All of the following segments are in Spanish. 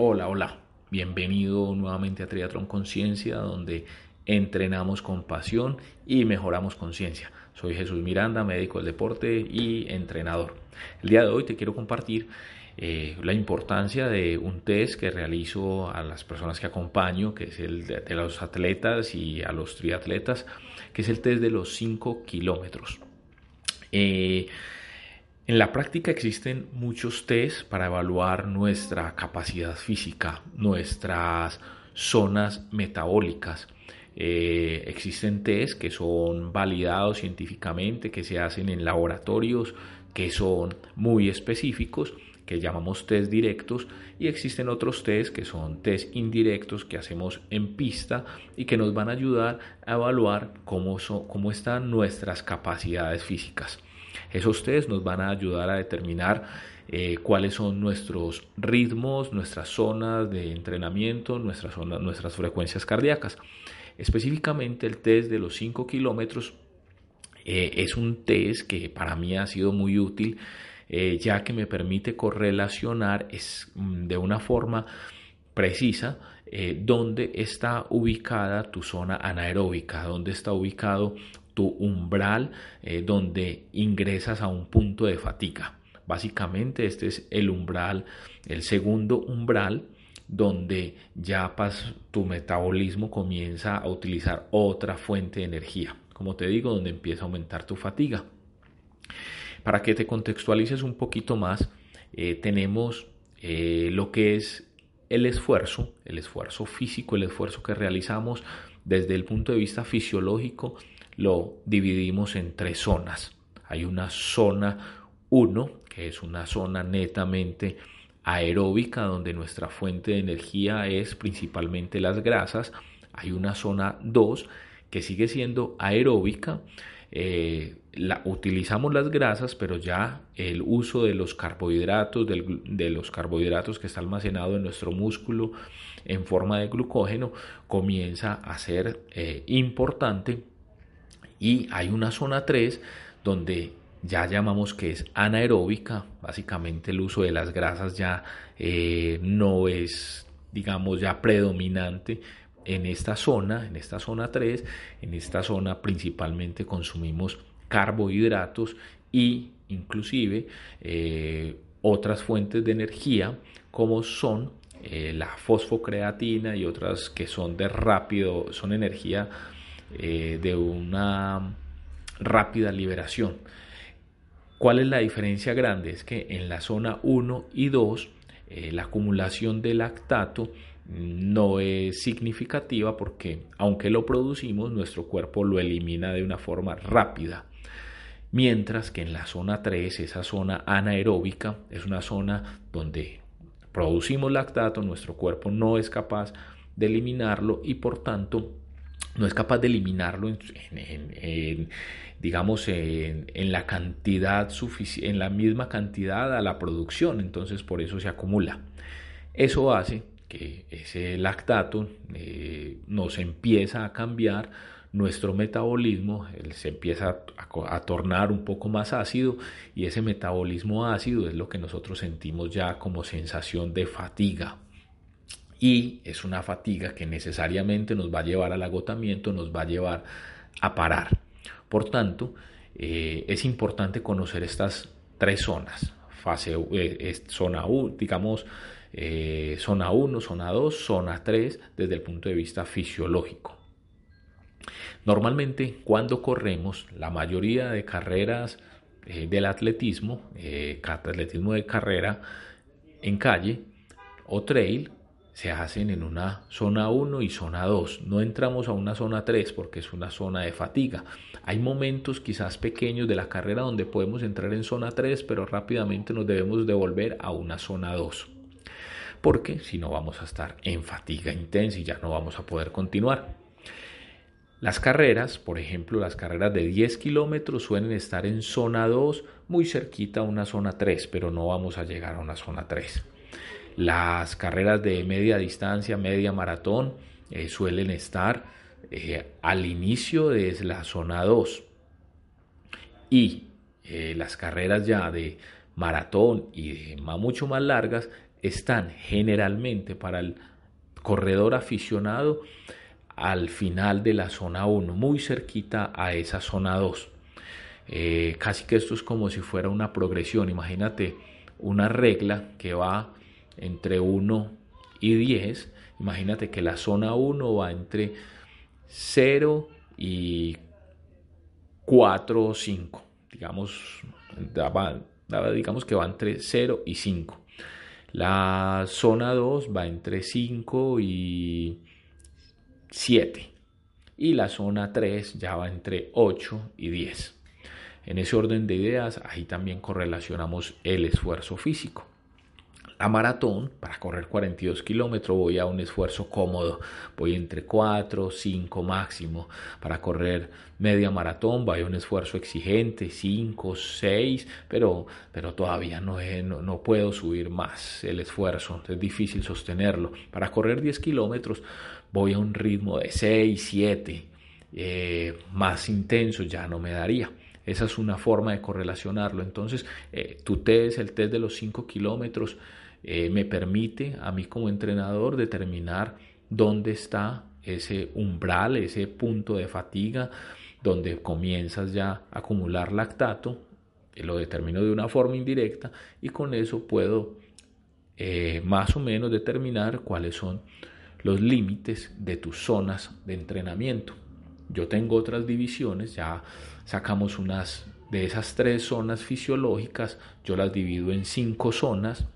Hola, hola. Bienvenido nuevamente a Triatlón Conciencia, donde entrenamos con pasión y mejoramos conciencia. Soy Jesús Miranda, médico del deporte y entrenador. El día de hoy te quiero compartir eh, la importancia de un test que realizo a las personas que acompaño, que es el de, los atletas y a los triatletas, que es el test de los 5 kilómetros. Eh, en la práctica existen muchos test para evaluar nuestra capacidad física, nuestras zonas metabólicas. Eh, existen test que son validados científicamente, que se hacen en laboratorios, que son muy específicos, que llamamos test directos, y existen otros test que son test indirectos que hacemos en pista y que nos van a ayudar a evaluar cómo, cómo están nuestras capacidades físicas. Esos test nos van a ayudar a determinar eh, cuáles son nuestros ritmos, nuestras zonas de entrenamiento, nuestras, zonas, nuestras frecuencias cardíacas. Específicamente el test de los 5 kilómetros eh, es un test que para mí ha sido muy útil eh, ya que me permite correlacionar es, mm, de una forma precisa dónde está ubicada tu zona anaeróbica, dónde está ubicado tu umbral eh, donde ingresas a un punto de fatiga. Básicamente este es el umbral, el segundo umbral donde ya tu metabolismo comienza a utilizar otra fuente de energía. Como te digo, donde empieza a aumentar tu fatiga. Para que te contextualices un poquito más, eh, tenemos eh, lo que es el esfuerzo, el esfuerzo físico, el esfuerzo que realizamos desde el punto de vista fisiológico lo dividimos en tres zonas. Hay una zona 1, que es una zona netamente aeróbica, donde nuestra fuente de energía es principalmente las grasas. Hay una zona 2, que sigue siendo aeróbica. Eh, la, utilizamos las grasas, pero ya el uso de los carbohidratos, de los carbohidratos que está almacenado en nuestro músculo en forma de glucógeno, comienza a ser eh, importante y hay una zona 3 donde ya llamamos que es anaeróbica, básicamente el uso de las grasas ya eh, no es, digamos, ya predominante en esta zona, en esta zona 3, en esta zona principalmente consumimos carbohidratos y inclusive eh, otras fuentes de energía como son eh, la fosfocreatina y otras que son de rápido, son energía eh, de una rápida liberación. ¿Cuál es la diferencia grande? Es que en la zona 1 y 2 eh, la acumulación de lactato no es significativa porque aunque lo producimos, nuestro cuerpo lo elimina de una forma rápida. Mientras que en la zona 3, esa zona anaeróbica, es una zona donde producimos lactato, nuestro cuerpo no es capaz de eliminarlo y por tanto no es capaz de eliminarlo en, digamos en, la cantidad en la misma cantidad a la producción, entonces por eso se acumula. Eso hace que ese lactato eh, nos empieza a cambiar nuestro metabolismo, se empieza a, tornar un poco más ácido y ese metabolismo ácido es lo que nosotros sentimos ya como sensación de fatiga y es una fatiga que necesariamente nos va a llevar al agotamiento, nos va a llevar a parar. Por tanto, eh, es importante conocer estas tres zonas. Fase, eh, zona 1, digamos, eh, zona 1, zona 2, zona 3, desde el punto de vista fisiológico. Normalmente cuando corremos, la mayoría de carreras del atletismo, atletismo de carrera en calle o trail, se hacen en una zona 1 y zona 2. No entramos a una zona 3 porque es una zona de fatiga. Hay momentos quizás pequeños de la carrera donde podemos entrar en zona 3, pero rápidamente nos debemos devolver a una zona 2. porque si no vamos a estar en fatiga intensa y ya no vamos a poder continuar. Las carreras, por ejemplo, las carreras de 10 kilómetros suelen estar en zona 2, muy cerquita a una zona 3, pero no vamos a llegar a una zona 3. Las carreras de media distancia, media maratón, eh, suelen estar eh, al inicio de la zona 2. Y eh, las carreras ya de maratón y de mucho más largas están generalmente para el corredor aficionado al final de la zona 1, muy cerquita a esa zona 2. Eh, casi que esto es como si fuera una progresión. Imagínate una regla que va entre 1 y 10. Imagínate que la zona 1 va entre 0 y 4 o 5. Digamos, digamos que va entre 0 y 5. La zona 2 va entre 5 y 7 y la zona 3 ya va entre 8 y 10. En ese orden de ideas, ahí también correlacionamos el esfuerzo físico. La maratón, para correr 42 kilómetros, voy a un esfuerzo cómodo, voy entre 4, 5 máximo. Para correr media maratón, voy a un esfuerzo exigente, 5, 6, pero, pero todavía no, no, no puedo subir más el esfuerzo, es difícil sostenerlo. Para correr 10 kilómetros, voy a un ritmo de 6, 7, eh, más intenso ya no me daría. Esa es una forma de correlacionarlo. Entonces, eh, tu test, el test de los 5 kilómetros, eh, me permite a mí como entrenador determinar dónde está ese umbral, ese punto de fatiga, donde comienzas ya a acumular lactato. Lo determino de una forma indirecta y con eso puedo más o menos determinar cuáles son los límites de tus zonas de entrenamiento. Yo tengo otras divisiones, ya sacamos unas de esas tres zonas fisiológicas, yo las divido en cinco zonas.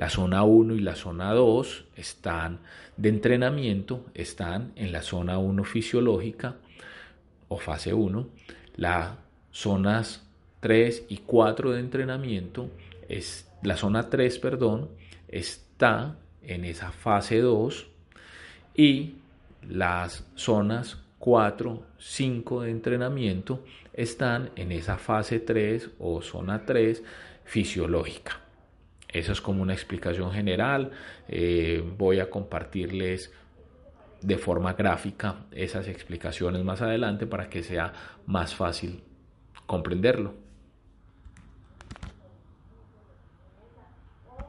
La zona 1 y la zona 2 están de entrenamiento, están en la zona 1 fisiológica o fase 1. Las zonas 3 y 4 de entrenamiento, es, la zona 3, perdón, está en esa fase 2 y las zonas 4, 5 de entrenamiento están en esa fase 3 o zona 3 fisiológica. Esa es como una explicación general. Eh, voy a compartirles de forma gráfica esas explicaciones más adelante para que sea más fácil comprenderlo.